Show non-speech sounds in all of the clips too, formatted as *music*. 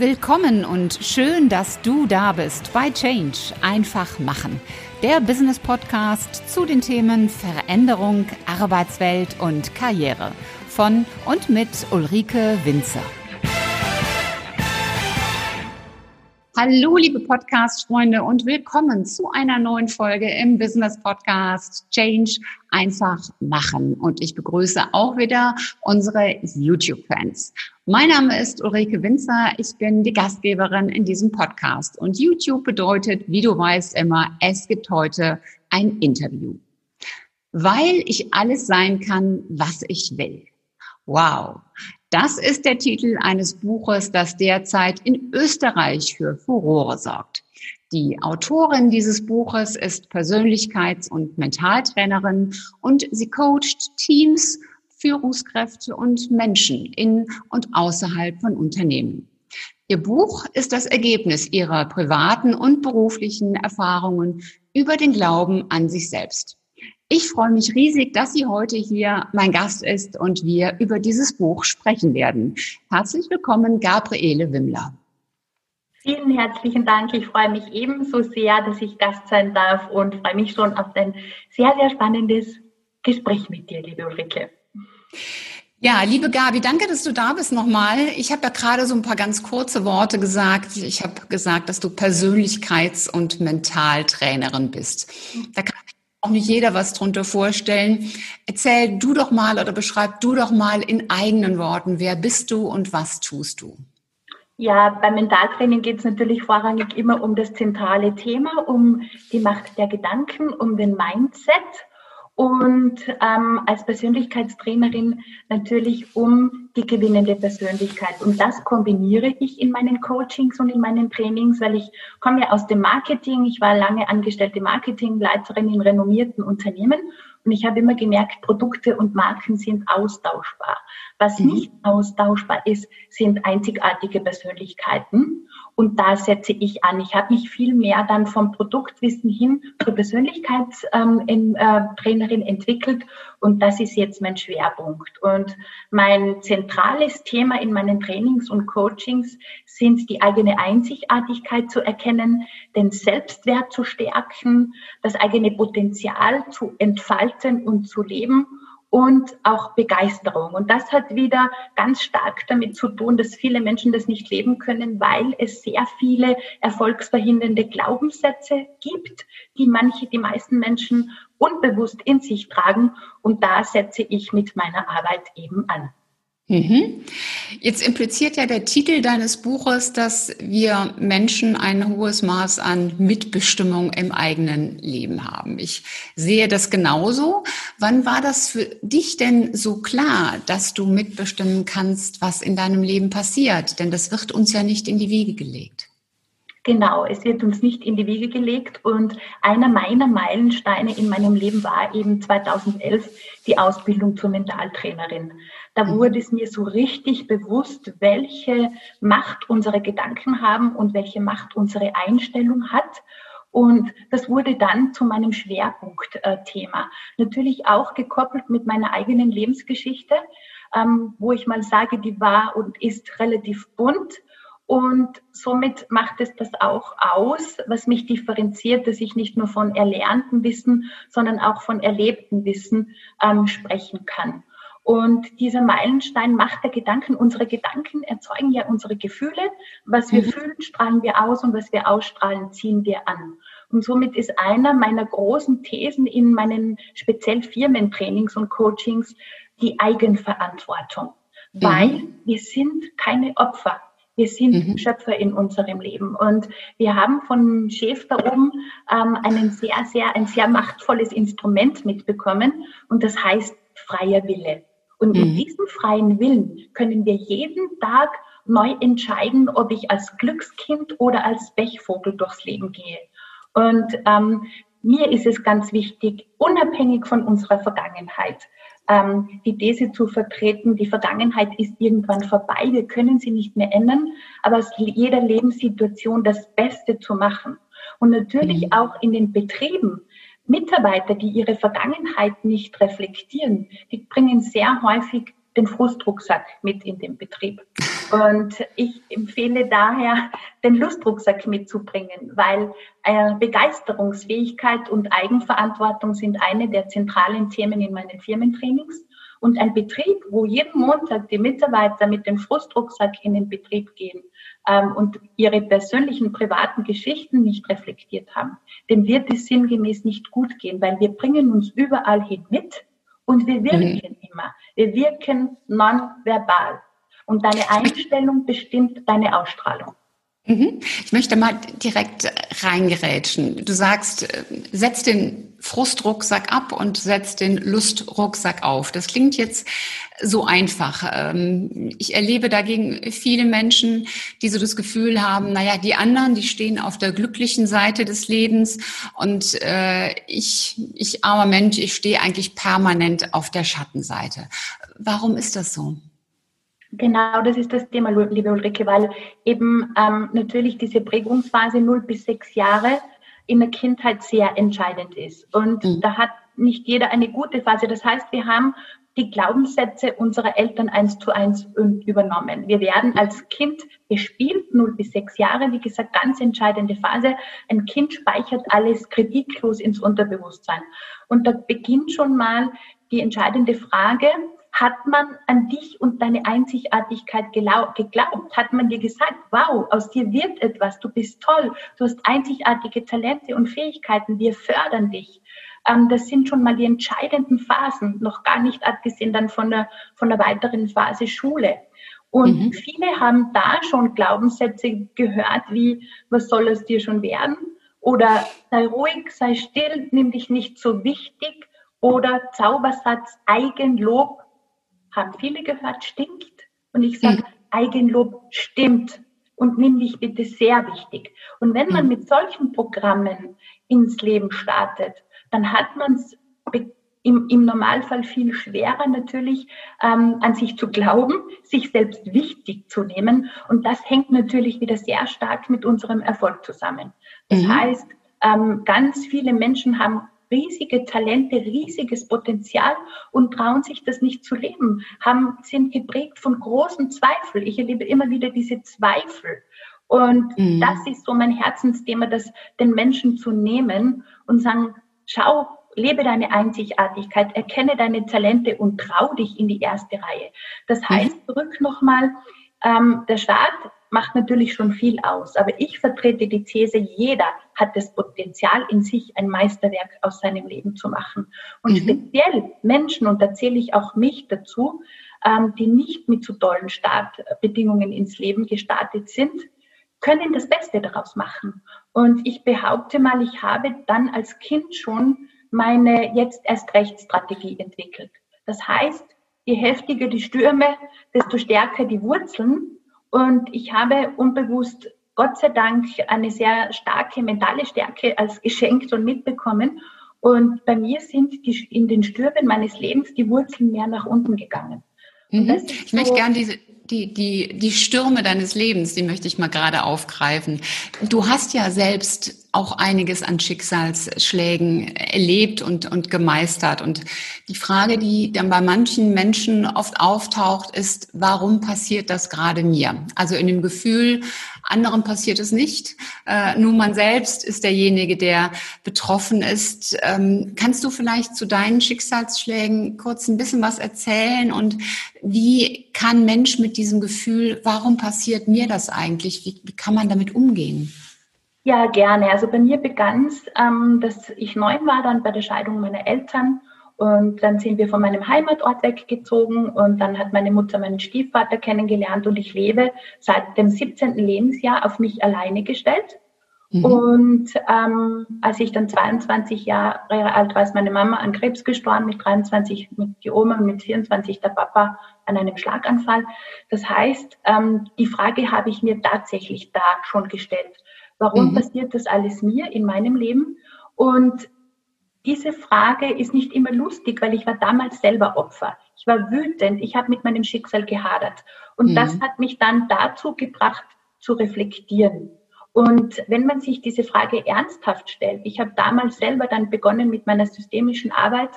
Willkommen und schön, dass du da bist bei Change. Einfach machen. Der Business Podcast zu den Themen Veränderung, Arbeitswelt und Karriere. Von und mit Ulrike Winzer. Hallo, liebe Podcast-Freunde und willkommen zu einer neuen Folge im Business Podcast Change einfach machen. Und ich begrüße auch wieder unsere YouTube-Fans. Mein Name ist Ulrike Winzer. Ich bin die Gastgeberin in diesem Podcast. Und YouTube bedeutet, wie du weißt, immer, es gibt heute ein Interview. Weil ich alles sein kann, was ich will. Wow. Das ist der Titel eines Buches, das derzeit in Österreich für Furore sorgt. Die Autorin dieses Buches ist Persönlichkeits- und Mentaltrainerin und sie coacht Teams, Führungskräfte und Menschen in und außerhalb von Unternehmen. Ihr Buch ist das Ergebnis ihrer privaten und beruflichen Erfahrungen über den Glauben an sich selbst. Ich freue mich riesig, dass sie heute hier mein Gast ist und wir über dieses Buch sprechen werden. Herzlich willkommen, Gabriele Wimmler. Vielen herzlichen Dank. Ich freue mich ebenso sehr, dass ich Gast sein darf und freue mich schon auf ein sehr, sehr spannendes Gespräch mit dir, liebe Ulrike. Ja, liebe Gabi, danke, dass du da bist nochmal. Ich habe ja gerade so ein paar ganz kurze Worte gesagt. Ich habe gesagt, dass du Persönlichkeits- und Mentaltrainerin bist. Da kann auch nicht jeder was drunter vorstellen. Erzähl du doch mal oder beschreib du doch mal in eigenen Worten, wer bist du und was tust du? Ja, beim Mentaltraining geht es natürlich vorrangig immer um das zentrale Thema, um die Macht der Gedanken, um den Mindset und ähm, als Persönlichkeitstrainerin natürlich um die gewinnende Persönlichkeit. Und das kombiniere ich in meinen Coachings und in meinen Trainings, weil ich komme ja aus dem Marketing. Ich war lange angestellte Marketingleiterin in renommierten Unternehmen und ich habe immer gemerkt, Produkte und Marken sind austauschbar. Was mhm. nicht austauschbar ist, sind einzigartige Persönlichkeiten. Und da setze ich an. Ich habe mich viel mehr dann vom Produktwissen hin zur Persönlichkeitstrainerin ähm, äh, entwickelt. Und das ist jetzt mein Schwerpunkt. Und mein zentrales Thema in meinen Trainings und Coachings sind die eigene Einzigartigkeit zu erkennen, den Selbstwert zu stärken, das eigene Potenzial zu entfalten und zu leben und auch Begeisterung. Und das hat wieder ganz stark damit zu tun, dass viele Menschen das nicht leben können, weil es sehr viele erfolgsverhindernde Glaubenssätze gibt, die manche, die meisten Menschen unbewusst in sich tragen. Und da setze ich mit meiner Arbeit eben an. Mhm. Jetzt impliziert ja der Titel deines Buches, dass wir Menschen ein hohes Maß an Mitbestimmung im eigenen Leben haben. Ich sehe das genauso. Wann war das für dich denn so klar, dass du mitbestimmen kannst, was in deinem Leben passiert? Denn das wird uns ja nicht in die Wiege gelegt. Genau, es wird uns nicht in die Wiege gelegt und einer meiner Meilensteine in meinem Leben war eben 2011 die Ausbildung zur Mentaltrainerin. Da mhm. wurde es mir so richtig bewusst, welche Macht unsere Gedanken haben und welche Macht unsere Einstellung hat. Und das wurde dann zu meinem Schwerpunktthema. Äh, Natürlich auch gekoppelt mit meiner eigenen Lebensgeschichte, ähm, wo ich mal sage, die war und ist relativ bunt. Und somit macht es das auch aus, was mich differenziert, dass ich nicht nur von erlernten Wissen, sondern auch von erlebten Wissen ähm, sprechen kann. Und dieser Meilenstein macht der Gedanken, unsere Gedanken erzeugen ja unsere Gefühle. Was wir mhm. fühlen, strahlen wir aus und was wir ausstrahlen, ziehen wir an. Und somit ist einer meiner großen Thesen in meinen speziell Firmentrainings und Coachings die Eigenverantwortung. Mhm. Weil wir sind keine Opfer. Wir sind mhm. Schöpfer in unserem Leben. Und wir haben von Chef da oben ähm, einen sehr, sehr, ein sehr machtvolles Instrument mitbekommen. Und das heißt freier Wille. Und mhm. mit diesem freien Willen können wir jeden Tag neu entscheiden, ob ich als Glückskind oder als Pechvogel durchs Leben gehe. Und ähm, mir ist es ganz wichtig, unabhängig von unserer Vergangenheit, ähm, die These zu vertreten, die Vergangenheit ist irgendwann vorbei, wir können sie nicht mehr ändern, aber aus jeder Lebenssituation das Beste zu machen. Und natürlich mhm. auch in den Betrieben Mitarbeiter, die ihre Vergangenheit nicht reflektieren, die bringen sehr häufig den Frustrucksack mit in den Betrieb. Und ich empfehle daher, den Lustrucksack mitzubringen, weil äh, Begeisterungsfähigkeit und Eigenverantwortung sind eine der zentralen Themen in meinen Firmentrainings. Und ein Betrieb, wo jeden Montag die Mitarbeiter mit dem Frustrucksack in den Betrieb gehen ähm, und ihre persönlichen privaten Geschichten nicht reflektiert haben, dem wird es sinngemäß nicht gut gehen, weil wir bringen uns überall hin mit und wir wirken mhm. immer. Wir wirken nonverbal. Und deine Einstellung bestimmt deine Ausstrahlung. Mhm. Ich möchte mal direkt reingerätschen. Du sagst, äh, setz den Frustrucksack ab und setz den Lustrucksack auf. Das klingt jetzt so einfach. Ähm, ich erlebe dagegen viele Menschen, die so das Gefühl haben, naja, die anderen, die stehen auf der glücklichen Seite des Lebens und äh, ich, ich armer Mensch, ich stehe eigentlich permanent auf der Schattenseite. Warum ist das so? Genau, das ist das Thema, liebe Ulrike, weil eben ähm, natürlich diese Prägungsphase 0 bis 6 Jahre in der Kindheit sehr entscheidend ist. Und mhm. da hat nicht jeder eine gute Phase. Das heißt, wir haben die Glaubenssätze unserer Eltern eins zu eins übernommen. Wir werden als Kind gespielt, 0 bis 6 Jahre, wie gesagt, ganz entscheidende Phase. Ein Kind speichert alles kritiklos ins Unterbewusstsein. Und da beginnt schon mal die entscheidende Frage, hat man an dich und deine Einzigartigkeit geglaubt? Hat man dir gesagt, wow, aus dir wird etwas, du bist toll, du hast einzigartige Talente und Fähigkeiten, wir fördern dich. Ähm, das sind schon mal die entscheidenden Phasen, noch gar nicht abgesehen dann von der, von der weiteren Phase Schule. Und mhm. viele haben da schon Glaubenssätze gehört, wie, was soll es dir schon werden? Oder sei ruhig, sei still, nimm dich nicht so wichtig. Oder Zaubersatz, Eigenlob, haben viele gehört, stinkt. Und ich sage, mhm. Eigenlob stimmt und nimm dich bitte sehr wichtig. Und wenn man mhm. mit solchen Programmen ins Leben startet, dann hat man es im, im Normalfall viel schwerer natürlich ähm, an sich zu glauben, sich selbst wichtig zu nehmen. Und das hängt natürlich wieder sehr stark mit unserem Erfolg zusammen. Das mhm. heißt, ähm, ganz viele Menschen haben riesige Talente, riesiges Potenzial und trauen sich das nicht zu leben, haben, sind geprägt von großen Zweifeln. Ich erlebe immer wieder diese Zweifel. Und mhm. das ist so mein Herzensthema, das den Menschen zu nehmen und sagen, schau, lebe deine Einzigartigkeit, erkenne deine Talente und trau dich in die erste Reihe. Das mhm. heißt, zurück nochmal, ähm, der Staat macht natürlich schon viel aus. Aber ich vertrete die These, jeder hat das Potenzial in sich, ein Meisterwerk aus seinem Leben zu machen. Und mhm. speziell Menschen, und da zähle ich auch mich dazu, ähm, die nicht mit zu tollen Startbedingungen ins Leben gestartet sind, können das Beste daraus machen. Und ich behaupte mal, ich habe dann als Kind schon meine jetzt erst recht Strategie entwickelt. Das heißt, je heftiger die Stürme, desto stärker die Wurzeln und ich habe unbewusst, Gott sei Dank, eine sehr starke mentale Stärke als geschenkt und mitbekommen. Und bei mir sind die, in den Stürmen meines Lebens die Wurzeln mehr nach unten gegangen. Mhm. Ich so möchte gerne diese, die, die, die Stürme deines Lebens, die möchte ich mal gerade aufgreifen. Du hast ja selbst auch einiges an Schicksalsschlägen erlebt und, und gemeistert. Und die Frage, die dann bei manchen Menschen oft auftaucht, ist, warum passiert das gerade mir? Also in dem Gefühl, anderen passiert es nicht. Äh, nur man selbst ist derjenige, der betroffen ist. Ähm, kannst du vielleicht zu deinen Schicksalsschlägen kurz ein bisschen was erzählen? Und wie kann Mensch mit diesem Gefühl, warum passiert mir das eigentlich? Wie, wie kann man damit umgehen? Ja, gerne. Also bei mir begann es, ähm, dass ich neun war, dann bei der Scheidung meiner Eltern. Und dann sind wir von meinem Heimatort weggezogen und dann hat meine Mutter meinen Stiefvater kennengelernt und ich lebe seit dem 17. Lebensjahr auf mich alleine gestellt. Mhm. Und ähm, als ich dann 22 Jahre alt war, ist meine Mama an Krebs gestorben, mit 23 mit die Oma und mit 24 der Papa an einem Schlaganfall. Das heißt, ähm, die Frage habe ich mir tatsächlich da schon gestellt. Warum mhm. passiert das alles mir in meinem Leben? Und diese Frage ist nicht immer lustig, weil ich war damals selber Opfer. Ich war wütend, ich habe mit meinem Schicksal gehadert. Und mhm. das hat mich dann dazu gebracht, zu reflektieren. Und wenn man sich diese Frage ernsthaft stellt, ich habe damals selber dann begonnen mit meiner systemischen Arbeit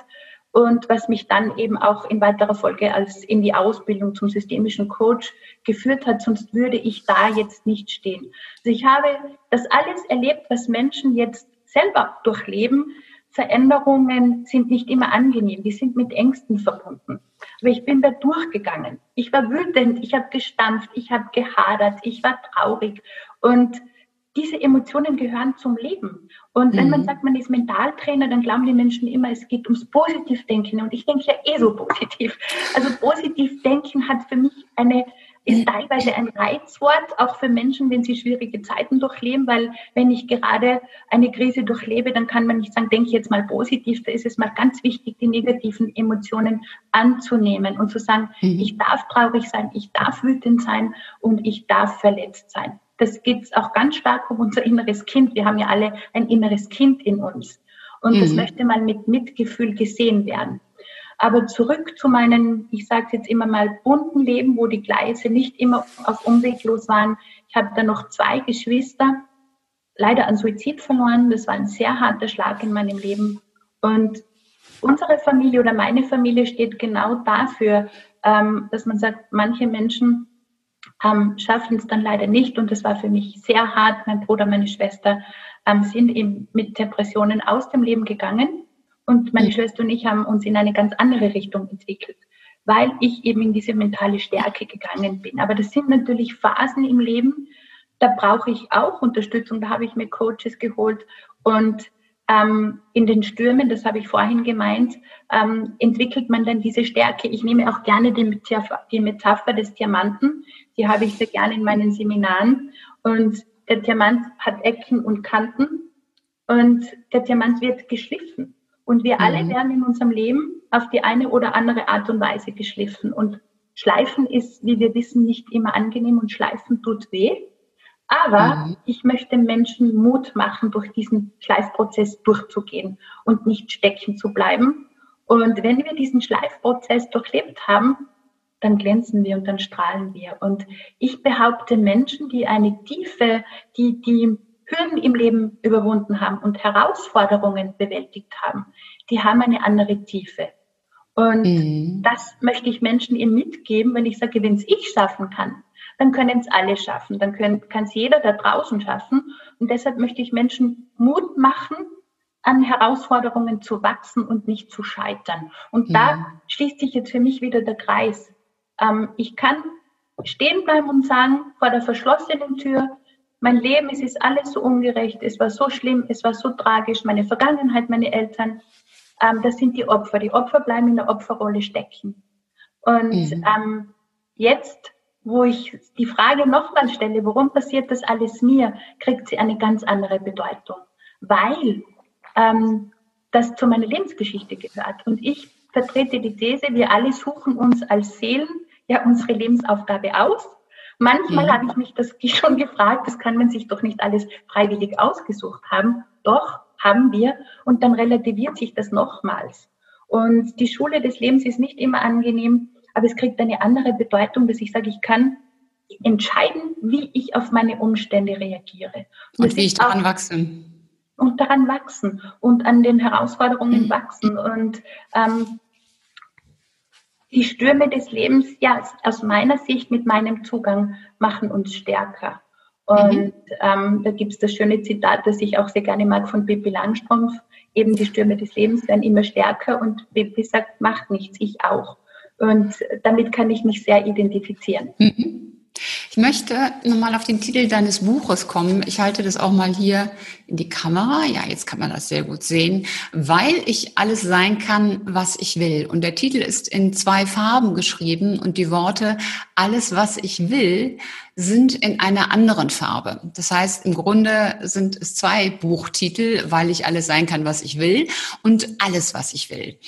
und was mich dann eben auch in weiterer Folge als in die Ausbildung zum systemischen Coach geführt hat, sonst würde ich da jetzt nicht stehen. Also ich habe das alles erlebt, was Menschen jetzt selber durchleben. Veränderungen sind nicht immer angenehm, die sind mit Ängsten verbunden. Aber ich bin da durchgegangen. Ich war wütend, ich habe gestampft, ich habe gehadert, ich war traurig und diese Emotionen gehören zum Leben. Und wenn mhm. man sagt, man ist Mentaltrainer, dann glauben die Menschen immer, es geht ums Positivdenken. Und ich denke ja eh so *laughs* positiv. Also Positivdenken hat für mich eine, ist teilweise ein Reizwort, auch für Menschen, wenn sie schwierige Zeiten durchleben, weil wenn ich gerade eine Krise durchlebe, dann kann man nicht sagen, denke jetzt mal positiv. Da ist es mal ganz wichtig, die negativen Emotionen anzunehmen und zu sagen, mhm. ich darf traurig sein, ich darf wütend sein und ich darf verletzt sein das geht auch ganz stark um unser inneres Kind. Wir haben ja alle ein inneres Kind in uns. Und mhm. das möchte mal mit Mitgefühl gesehen werden. Aber zurück zu meinen, ich sage jetzt immer mal, bunten Leben, wo die Gleise nicht immer auf Umweg los waren. Ich habe da noch zwei Geschwister, leider an Suizid verloren. Das war ein sehr harter Schlag in meinem Leben. Und unsere Familie oder meine Familie steht genau dafür, ähm, dass man sagt, manche Menschen ähm, schaffen es dann leider nicht. Und das war für mich sehr hart. Mein Bruder, meine Schwester ähm, sind eben mit Depressionen aus dem Leben gegangen. Und meine. Schwester und ich haben uns in eine ganz andere Richtung entwickelt, weil ich eben in diese mentale Stärke gegangen bin. Aber das sind natürlich Phasen im Leben, da brauche ich auch Unterstützung. Da habe ich mir Coaches geholt und ähm, in den Stürmen, das habe ich vorhin gemeint, ähm, entwickelt man dann diese Stärke. Ich nehme auch gerne die die Metapher des Diamanten. Die habe ich sehr gerne in meinen Seminaren. Und der Diamant hat Ecken und Kanten und der Diamant wird geschliffen. Und wir mhm. alle werden in unserem Leben auf die eine oder andere Art und Weise geschliffen. Und Schleifen ist, wie wir wissen, nicht immer angenehm und Schleifen tut weh. Aber mhm. ich möchte Menschen Mut machen, durch diesen Schleifprozess durchzugehen und nicht stecken zu bleiben. Und wenn wir diesen Schleifprozess durchlebt haben, dann glänzen wir und dann strahlen wir. Und ich behaupte, Menschen, die eine tiefe, die, die Hürden im Leben überwunden haben und Herausforderungen bewältigt haben, die haben eine andere Tiefe. Und mhm. das möchte ich Menschen eben mitgeben, wenn ich sage, wenn es ich schaffen kann, dann können es alle schaffen. Dann kann es jeder da draußen schaffen. Und deshalb möchte ich Menschen Mut machen, an Herausforderungen zu wachsen und nicht zu scheitern. Und ja. da schließt sich jetzt für mich wieder der Kreis. Ähm, ich kann stehen bleiben und sagen, vor der verschlossenen Tür, mein Leben, es ist alles so ungerecht, es war so schlimm, es war so tragisch, meine Vergangenheit, meine Eltern, ähm, das sind die Opfer. Die Opfer bleiben in der Opferrolle stecken. Und mhm. ähm, jetzt wo ich die Frage nochmal stelle, warum passiert das alles mir, kriegt sie eine ganz andere Bedeutung, weil ähm, das zu meiner Lebensgeschichte gehört. Und ich vertrete die These, wir alle suchen uns als Seelen ja unsere Lebensaufgabe aus. Manchmal mhm. habe ich mich das *laughs* schon gefragt, das kann man sich doch nicht alles freiwillig ausgesucht haben. Doch, haben wir. Und dann relativiert sich das nochmals. Und die Schule des Lebens ist nicht immer angenehm aber es kriegt eine andere Bedeutung, dass ich sage, ich kann entscheiden, wie ich auf meine Umstände reagiere. Und, und wie ich daran wachse. Und daran wachsen und an den Herausforderungen mhm. wachsen und ähm, die Stürme des Lebens, ja, aus meiner Sicht mit meinem Zugang machen uns stärker. Und mhm. ähm, da gibt es das schöne Zitat, das ich auch sehr gerne mag von Pippi Langstrumpf, eben die Stürme des Lebens werden immer stärker und Pippi sagt, macht nichts, ich auch. Und damit kann ich mich sehr identifizieren. Mhm. Ich möchte nochmal auf den Titel deines Buches kommen. Ich halte das auch mal hier in die Kamera. Ja, jetzt kann man das sehr gut sehen. Weil ich alles sein kann, was ich will. Und der Titel ist in zwei Farben geschrieben und die Worte alles, was ich will, sind in einer anderen Farbe. Das heißt, im Grunde sind es zwei Buchtitel, weil ich alles sein kann, was ich will und alles, was ich will.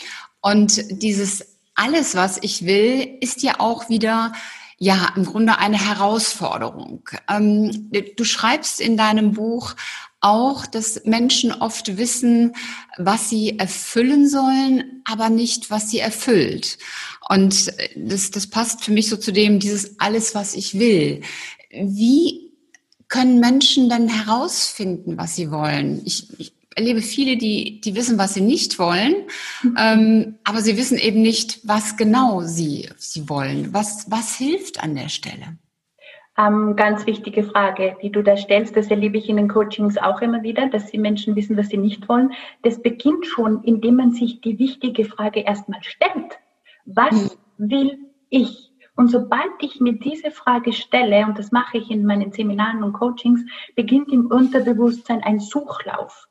Und dieses alles, was ich will, ist ja auch wieder ja, im Grunde eine Herausforderung. Ähm, du schreibst in deinem Buch auch, dass Menschen oft wissen, was sie erfüllen sollen, aber nicht, was sie erfüllt. Und das, das passt für mich so zu dem, dieses alles, was ich will. Wie können Menschen dann herausfinden, was sie wollen? Ich, ich erlebe viele, die, die wissen, was sie nicht wollen, ähm, aber sie wissen eben nicht, was genau sie, sie wollen. Was, was hilft an der Stelle? Ähm, ganz wichtige Frage, die du da stellst. Das erlebe ich in den Coachings auch immer wieder, dass die Menschen wissen, was sie nicht wollen. Das beginnt schon, indem man sich die wichtige Frage erstmal stellt. Was mhm. will ich? Und sobald ich mir diese Frage stelle, und das mache ich in meinen Seminaren und Coachings, beginnt im Unterbewusstsein ein Suchlauf,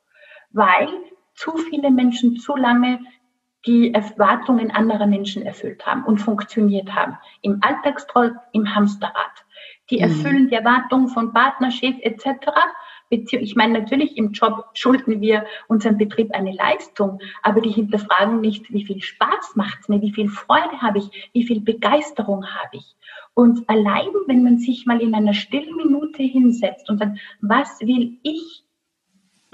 weil zu viele Menschen zu lange die Erwartungen anderer Menschen erfüllt haben und funktioniert haben. Im Alltagstrott, im Hamsterrad. Die mhm. erfüllen die Erwartungen von Partnerschaft etc. Ich meine, natürlich im Job schulden wir unserem Betrieb eine Leistung, aber die hinterfragen nicht, wie viel Spaß macht es mir, wie viel Freude habe ich, wie viel Begeisterung habe ich. Und allein, wenn man sich mal in einer stillen Minute hinsetzt und sagt, was will ich?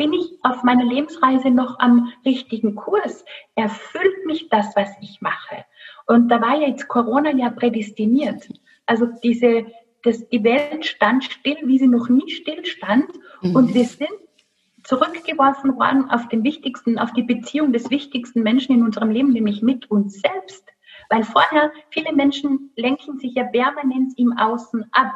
Bin ich auf meiner Lebensreise noch am richtigen Kurs? Erfüllt mich das, was ich mache? Und da war ja jetzt Corona ja prädestiniert. Also diese, das, die Welt stand still, wie sie noch nie still stand. Mhm. Und wir sind zurückgeworfen worden auf den wichtigsten, auf die Beziehung des wichtigsten Menschen in unserem Leben, nämlich mit uns selbst. Weil vorher viele Menschen lenken sich ja permanent im Außen ab.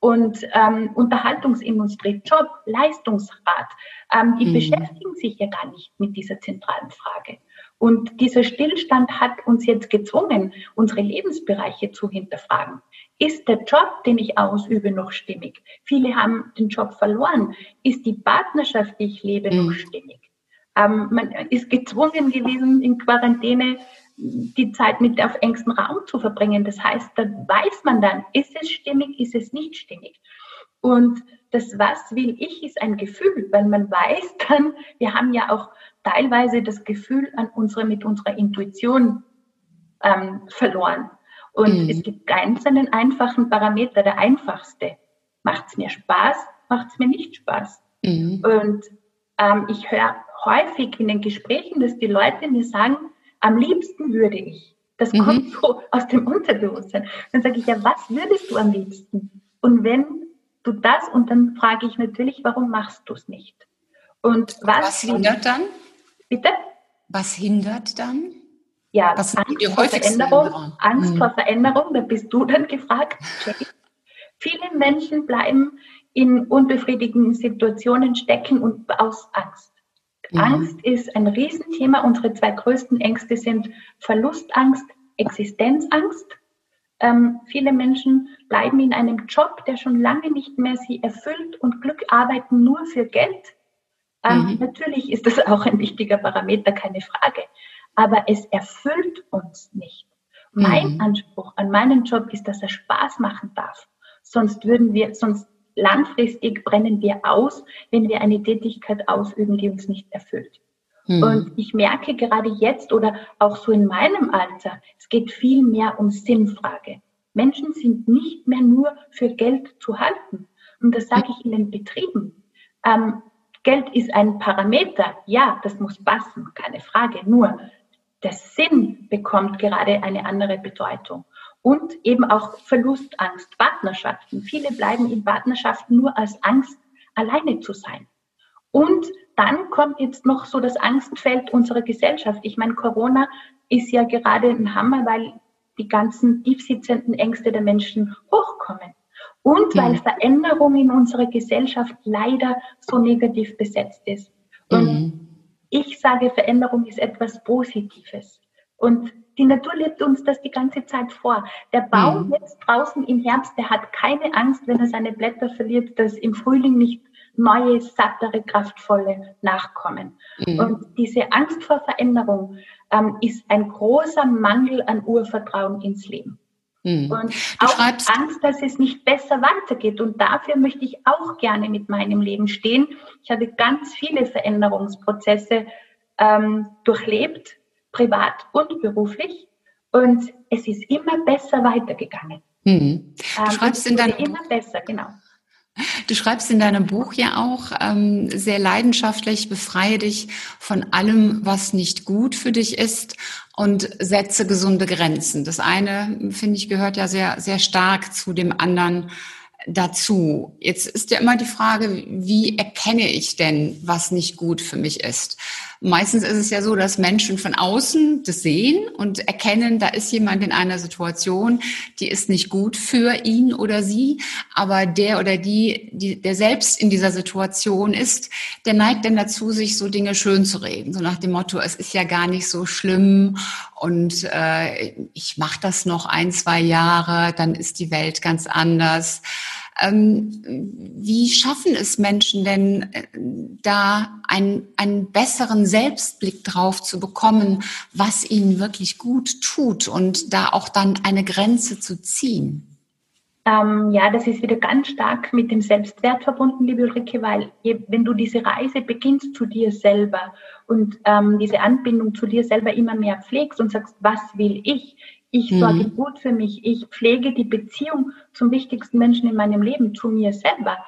Und ähm, Unterhaltungsindustrie, Job, Leistungsrat, ähm, die mhm. beschäftigen sich ja gar nicht mit dieser zentralen Frage. Und dieser Stillstand hat uns jetzt gezwungen, unsere Lebensbereiche zu hinterfragen. Ist der Job, den ich ausübe, noch stimmig? Viele haben den Job verloren. Ist die Partnerschaft, die ich lebe, mhm. noch stimmig? Ähm, man ist gezwungen gewesen, in Quarantäne die Zeit mit auf engstem Raum zu verbringen. Das heißt, da weiß man dann, ist es stimmig, ist es nicht stimmig. Und das Was will ich ist ein Gefühl, weil man weiß *laughs* dann, wir haben ja auch teilweise das Gefühl an unsere, mit unserer Intuition ähm, verloren. Und mhm. es gibt ganz einen einfachen Parameter, der einfachste. Macht es mir Spaß, macht es mir nicht Spaß? Mhm. Und ähm, ich höre häufig in den Gesprächen, dass die Leute mir sagen, am liebsten würde ich. Das mhm. kommt so aus dem Unterbewusstsein. Dann sage ich, ja, was würdest du am liebsten? Und wenn du das, und dann frage ich natürlich, warum machst du es nicht? Und was, was hindert dann? Bitte? Was hindert dann? Ja, Was Angst vor Veränderung, Angst hm. vor Veränderung, da bist du dann gefragt. Viele Menschen bleiben in unbefriedigenden Situationen stecken und aus Angst. Mhm. Angst ist ein Riesenthema. Unsere zwei größten Ängste sind Verlustangst, Existenzangst. Ähm, viele Menschen bleiben in einem Job, der schon lange nicht mehr sie erfüllt und Glück arbeiten nur für Geld. Ähm, mhm. Natürlich ist das auch ein wichtiger Parameter, keine Frage aber es erfüllt uns nicht. Mein mhm. Anspruch an meinen Job ist, dass er Spaß machen darf. Sonst würden wir, sonst langfristig brennen wir aus, wenn wir eine Tätigkeit ausüben, die uns nicht erfüllt. Mhm. Und ich merke gerade jetzt oder auch so in meinem Alter, es geht viel mehr um Sinnfrage. Menschen sind nicht mehr nur für Geld zu halten. Und das sage ich in den Betrieben. Ähm, Geld ist ein Parameter. Ja, das muss passen, keine Frage. Nur der Sinn bekommt gerade eine andere Bedeutung. Und eben auch Verlustangst, Partnerschaften. Viele bleiben in Partnerschaften nur als Angst, alleine zu sein. Und dann kommt jetzt noch so das Angstfeld unserer Gesellschaft. Ich meine, Corona ist ja gerade ein Hammer, weil die ganzen tiefsitzenden Ängste der Menschen hochkommen. Und weil mhm. Veränderung in unserer Gesellschaft leider so negativ besetzt ist. Und mhm. Ich sage, Veränderung ist etwas Positives. Und die Natur lebt uns das die ganze Zeit vor. Der Baum mhm. jetzt draußen im Herbst, der hat keine Angst, wenn er seine Blätter verliert, dass im Frühling nicht neue, sattere, kraftvolle nachkommen. Mhm. Und diese Angst vor Veränderung ähm, ist ein großer Mangel an Urvertrauen ins Leben. Mhm. Und du auch Angst, dass es nicht besser weitergeht. Und dafür möchte ich auch gerne mit meinem Leben stehen. Ich habe ganz viele Veränderungsprozesse ähm, durchlebt, privat und beruflich. Und es ist immer besser weitergegangen. Mhm. Du ähm, schreibst in deinem immer besser, genau. Du schreibst in deinem Buch ja auch ähm, sehr leidenschaftlich, befreie dich von allem, was nicht gut für dich ist und setze gesunde Grenzen. Das eine, finde ich, gehört ja sehr, sehr stark zu dem anderen dazu. Jetzt ist ja immer die Frage, wie erkenne ich denn, was nicht gut für mich ist? Meistens ist es ja so, dass Menschen von außen das sehen und erkennen, da ist jemand in einer Situation, die ist nicht gut für ihn oder sie, aber der oder die, die der selbst in dieser Situation ist, der neigt dann dazu, sich so Dinge schön zu reden, so nach dem Motto, es ist ja gar nicht so schlimm und äh, ich mache das noch ein, zwei Jahre, dann ist die Welt ganz anders. Ähm, wie schaffen es Menschen denn, äh, da einen, einen besseren Selbstblick drauf zu bekommen, was ihnen wirklich gut tut und da auch dann eine Grenze zu ziehen? Ähm, ja, das ist wieder ganz stark mit dem Selbstwert verbunden, liebe Ulrike, weil wenn du diese Reise beginnst zu dir selber und ähm, diese Anbindung zu dir selber immer mehr pflegst und sagst, was will ich? Ich mhm. sorge gut für mich. Ich pflege die Beziehung zum wichtigsten Menschen in meinem Leben, zu mir selber.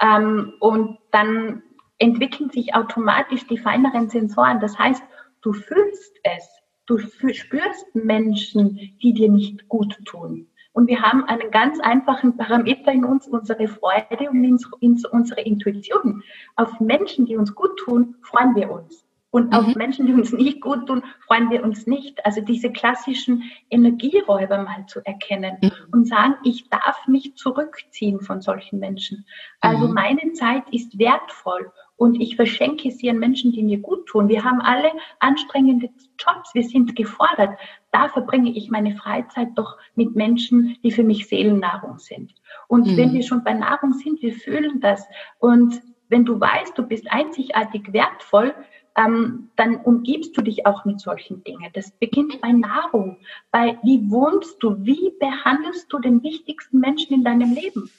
Ähm, und dann entwickeln sich automatisch die feineren Sensoren. Das heißt, du fühlst es. Du spürst Menschen, die dir nicht gut tun. Und wir haben einen ganz einfachen Parameter in uns, unsere Freude und unsere Intuition. Auf Menschen, die uns gut tun, freuen wir uns. Und mhm. auf Menschen, die uns nicht gut tun, freuen wir uns nicht. Also diese klassischen Energieräuber mal zu erkennen mhm. und sagen, ich darf mich zurückziehen von solchen Menschen. Also mhm. meine Zeit ist wertvoll und ich verschenke sie an Menschen, die mir gut tun. Wir haben alle anstrengende Jobs, wir sind gefordert. Da verbringe ich meine Freizeit doch mit Menschen, die für mich Seelennahrung sind. Und mhm. wenn wir schon bei Nahrung sind, wir fühlen das. Und wenn du weißt, du bist einzigartig wertvoll, ähm, dann umgibst du dich auch mit solchen Dingen. Das beginnt bei Nahrung, bei wie wohnst du, wie behandelst du den wichtigsten Menschen in deinem Leben.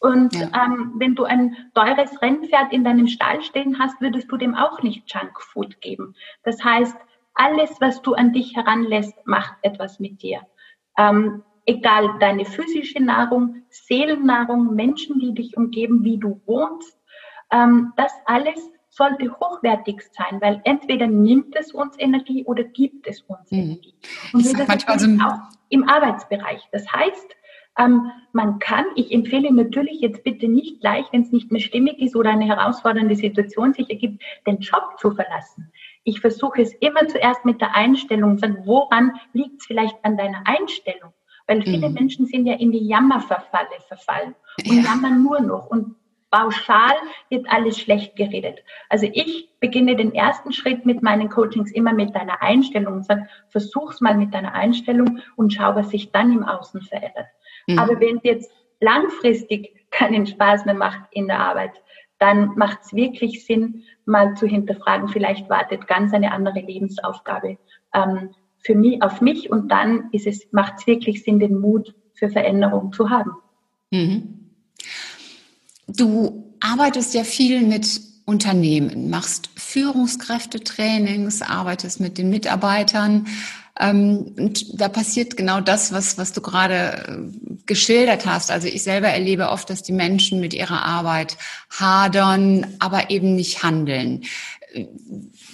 Und ja. ähm, wenn du ein teures Rennpferd in deinem Stall stehen hast, würdest du dem auch nicht Junkfood geben. Das heißt, alles, was du an dich heranlässt, macht etwas mit dir. Ähm, egal deine physische Nahrung, Seelennahrung, Menschen, die dich umgeben, wie du wohnst, ähm, das alles sollte hochwertig sein, weil entweder nimmt es uns Energie oder gibt es uns mhm. Energie. Und das manchmal so auch im Arbeitsbereich. Das heißt, ähm, man kann, ich empfehle natürlich jetzt bitte nicht gleich, wenn es nicht mehr stimmig ist oder eine herausfordernde Situation sich ergibt, den Job zu verlassen. Ich versuche es immer zuerst mit der Einstellung, sagen, woran liegt es vielleicht an deiner Einstellung? Weil viele mhm. Menschen sind ja in die Jammerverfalle verfallen und ja. jammern nur noch. Und pauschal wird alles schlecht geredet. Also ich beginne den ersten Schritt mit meinen Coachings immer mit deiner Einstellung und sage, versuch's mal mit deiner Einstellung und schau, was sich dann im Außen verändert. Mhm. Aber wenn es jetzt langfristig keinen Spaß mehr macht in der Arbeit, dann macht es wirklich Sinn, mal zu hinterfragen, vielleicht wartet ganz eine andere Lebensaufgabe ähm, für mich, auf mich und dann ist es, macht es wirklich Sinn, den Mut für Veränderung zu haben. Mhm. Du arbeitest ja viel mit Unternehmen, machst Führungskräftetrainings, arbeitest mit den Mitarbeitern. Ähm, und da passiert genau das, was, was du gerade äh, geschildert hast. Also ich selber erlebe oft, dass die Menschen mit ihrer Arbeit hadern, aber eben nicht handeln.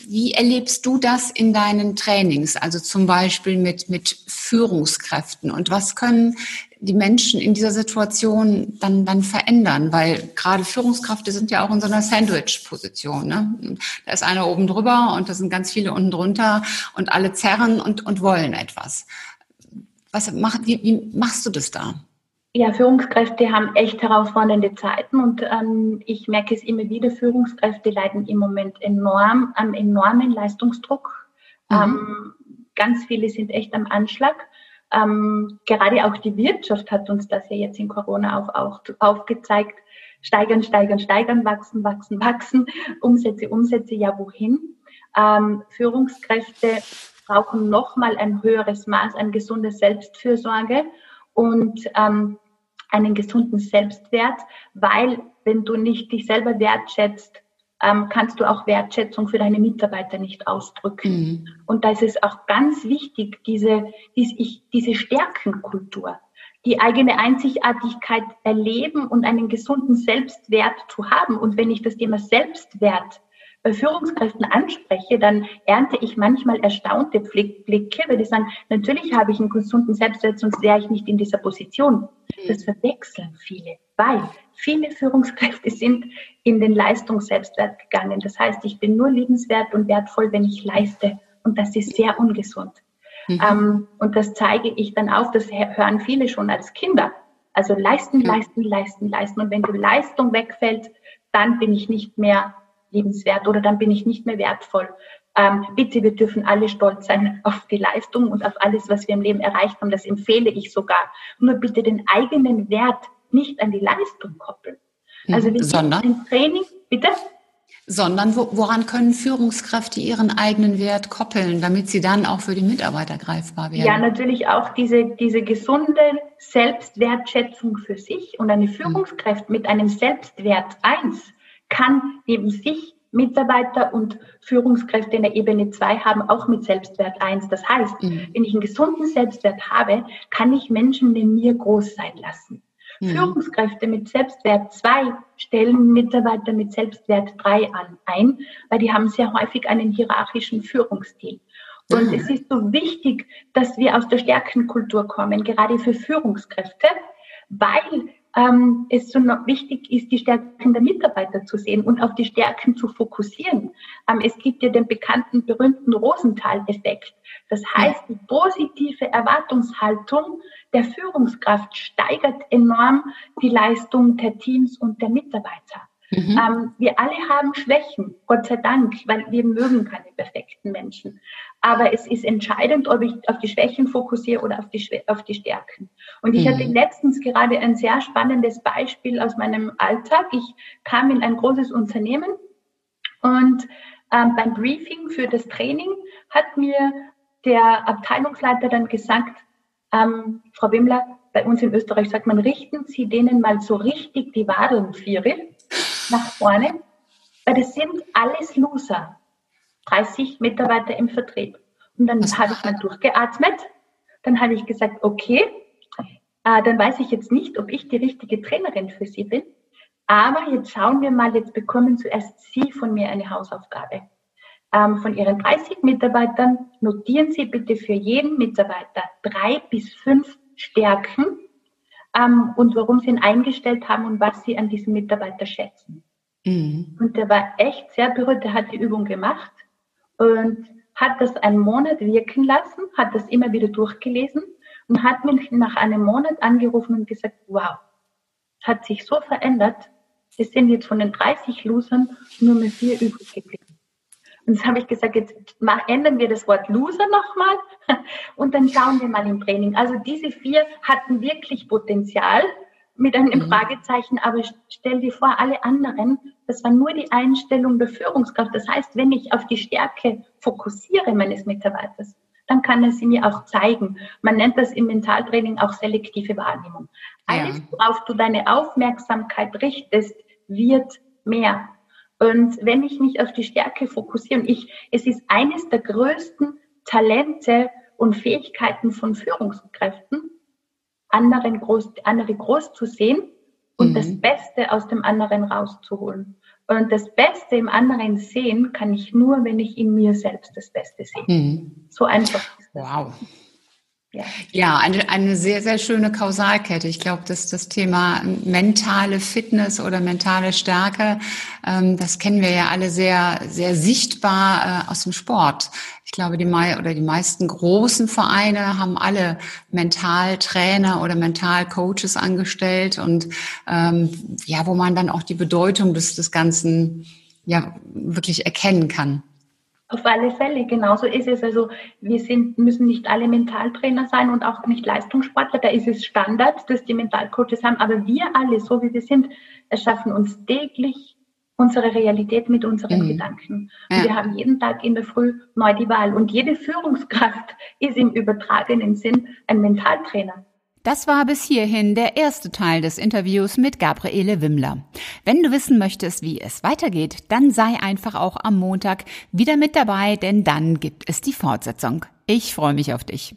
Wie erlebst du das in deinen Trainings? Also zum Beispiel mit, mit Führungskräften. Und was können die Menschen in dieser Situation dann, dann verändern? Weil gerade Führungskräfte sind ja auch in so einer Sandwich-Position. Ne? Da ist einer oben drüber und da sind ganz viele unten drunter und alle zerren und, und wollen etwas. Was mach, wie, wie machst du das da? Ja, Führungskräfte haben echt herausfordernde Zeiten und ähm, ich merke es immer wieder, Führungskräfte leiden im Moment enorm am enormen Leistungsdruck. Mhm. Ähm, ganz viele sind echt am Anschlag. Ähm, gerade auch die Wirtschaft hat uns das ja jetzt in Corona auch, auch aufgezeigt. Steigern, steigern, steigern, wachsen, wachsen, wachsen. Umsätze, Umsätze, ja wohin? Ähm, Führungskräfte brauchen nochmal ein höheres Maß an gesunder Selbstfürsorge und ähm, einen gesunden Selbstwert, weil wenn du nicht dich selber wertschätzt, ähm, kannst du auch Wertschätzung für deine Mitarbeiter nicht ausdrücken. Mhm. Und da ist es auch ganz wichtig, diese, diese, Stärkenkultur, die eigene Einzigartigkeit erleben und einen gesunden Selbstwert zu haben. Und wenn ich das Thema Selbstwert Führungskräften anspreche, dann ernte ich manchmal erstaunte Blicke, weil die sagen, natürlich habe ich einen gesunden Selbstwert, sonst wäre ich nicht in dieser Position. Mhm. Das verwechseln viele weil viele Führungskräfte sind in den Leistungsselbstwert gegangen. Das heißt, ich bin nur liebenswert und wertvoll, wenn ich leiste. Und das ist sehr ungesund. Mhm. Ähm, und das zeige ich dann auf, das hören viele schon als Kinder. Also leisten, leisten, leisten, leisten. Und wenn die Leistung wegfällt, dann bin ich nicht mehr liebenswert oder dann bin ich nicht mehr wertvoll. Ähm, bitte, wir dürfen alle stolz sein auf die Leistung und auf alles, was wir im Leben erreicht haben. Das empfehle ich sogar. Nur bitte den eigenen Wert nicht an die Leistung koppeln. Mhm. Also wir Sondern? Ein Training, bitte? Sondern woran können Führungskräfte ihren eigenen Wert koppeln, damit sie dann auch für die Mitarbeiter greifbar werden? Ja, natürlich auch diese, diese gesunde Selbstwertschätzung für sich und eine mhm. Führungskraft mit einem Selbstwert eins kann neben sich Mitarbeiter und Führungskräfte in der Ebene 2 haben auch mit Selbstwert 1. Das heißt, mhm. wenn ich einen gesunden Selbstwert habe, kann ich Menschen in mir groß sein lassen. Mhm. Führungskräfte mit Selbstwert 2 stellen Mitarbeiter mit Selbstwert 3 an, ein, weil die haben sehr häufig einen hierarchischen Führungsstil. Und mhm. es ist so wichtig, dass wir aus der Stärkenkultur kommen, gerade für Führungskräfte, weil ähm, es so wichtig ist, die Stärken der Mitarbeiter zu sehen und auf die Stärken zu fokussieren. Ähm, es gibt ja den bekannten, berühmten Rosenthal-Effekt. Das heißt, die positive Erwartungshaltung der Führungskraft steigert enorm die Leistung der Teams und der Mitarbeiter. Mhm. Ähm, wir alle haben Schwächen, Gott sei Dank, weil wir mögen keine perfekten Menschen. Aber es ist entscheidend, ob ich auf die Schwächen fokussiere oder auf die, auf die Stärken. Und ich mhm. hatte letztens gerade ein sehr spannendes Beispiel aus meinem Alltag. Ich kam in ein großes Unternehmen und ähm, beim Briefing für das Training hat mir der Abteilungsleiter dann gesagt, ähm, Frau Wimmler, bei uns in Österreich sagt man, richten Sie denen mal so richtig die Wadeln, Viere nach vorne, weil das sind alles Loser. 30 Mitarbeiter im Vertrieb. Und dann habe ich mal durchgeatmet. Dann habe ich gesagt, okay, äh, dann weiß ich jetzt nicht, ob ich die richtige Trainerin für Sie bin. Aber jetzt schauen wir mal, jetzt bekommen zuerst Sie von mir eine Hausaufgabe. Ähm, von Ihren 30 Mitarbeitern notieren Sie bitte für jeden Mitarbeiter drei bis fünf Stärken, ähm, und warum sie ihn eingestellt haben und was sie an diesem Mitarbeiter schätzen. Mhm. Und der war echt sehr berührt, der hat die Übung gemacht und hat das einen Monat wirken lassen, hat das immer wieder durchgelesen und hat mich nach einem Monat angerufen und gesagt, wow, es hat sich so verändert, es sind jetzt von den 30 Losern nur mehr vier übrig geblieben. Und jetzt habe ich gesagt, jetzt ändern wir das Wort Loser nochmal *laughs* und dann schauen wir mal im Training. Also diese vier hatten wirklich Potenzial mit einem mhm. Fragezeichen, aber stell dir vor, alle anderen, das war nur die Einstellung der Führungskraft. Das heißt, wenn ich auf die Stärke fokussiere meines Mitarbeiters, dann kann er sie mir auch zeigen. Man nennt das im Mentaltraining auch selektive Wahrnehmung. Alles, ja. worauf du deine Aufmerksamkeit richtest, wird mehr. Und wenn ich mich auf die Stärke fokussiere, und ich, es ist eines der größten Talente und Fähigkeiten von Führungskräften, anderen groß, andere groß zu sehen und mhm. das Beste aus dem anderen rauszuholen. Und das Beste im anderen sehen kann ich nur, wenn ich in mir selbst das Beste sehe. Mhm. So einfach ist das. Wow. Ja, ja eine, eine sehr, sehr schöne Kausalkette. Ich glaube, dass das Thema mentale Fitness oder mentale Stärke, ähm, das kennen wir ja alle sehr, sehr sichtbar äh, aus dem Sport. Ich glaube, die mei oder die meisten großen Vereine haben alle Mentaltrainer oder Mentalcoaches angestellt und ähm, ja, wo man dann auch die Bedeutung des, des Ganzen ja wirklich erkennen kann. Auf alle Fälle, genauso ist es. Also wir sind, müssen nicht alle Mentaltrainer sein und auch nicht Leistungssportler. Da ist es Standard, dass die Mentalcoaches haben. Aber wir alle, so wie wir sind, erschaffen uns täglich unsere Realität mit unseren mhm. Gedanken. Ja. wir haben jeden Tag in der Früh neu die Wahl. Und jede Führungskraft ist im übertragenen Sinn ein Mentaltrainer. Das war bis hierhin der erste Teil des Interviews mit Gabriele Wimmler. Wenn du wissen möchtest, wie es weitergeht, dann sei einfach auch am Montag wieder mit dabei, denn dann gibt es die Fortsetzung. Ich freue mich auf dich.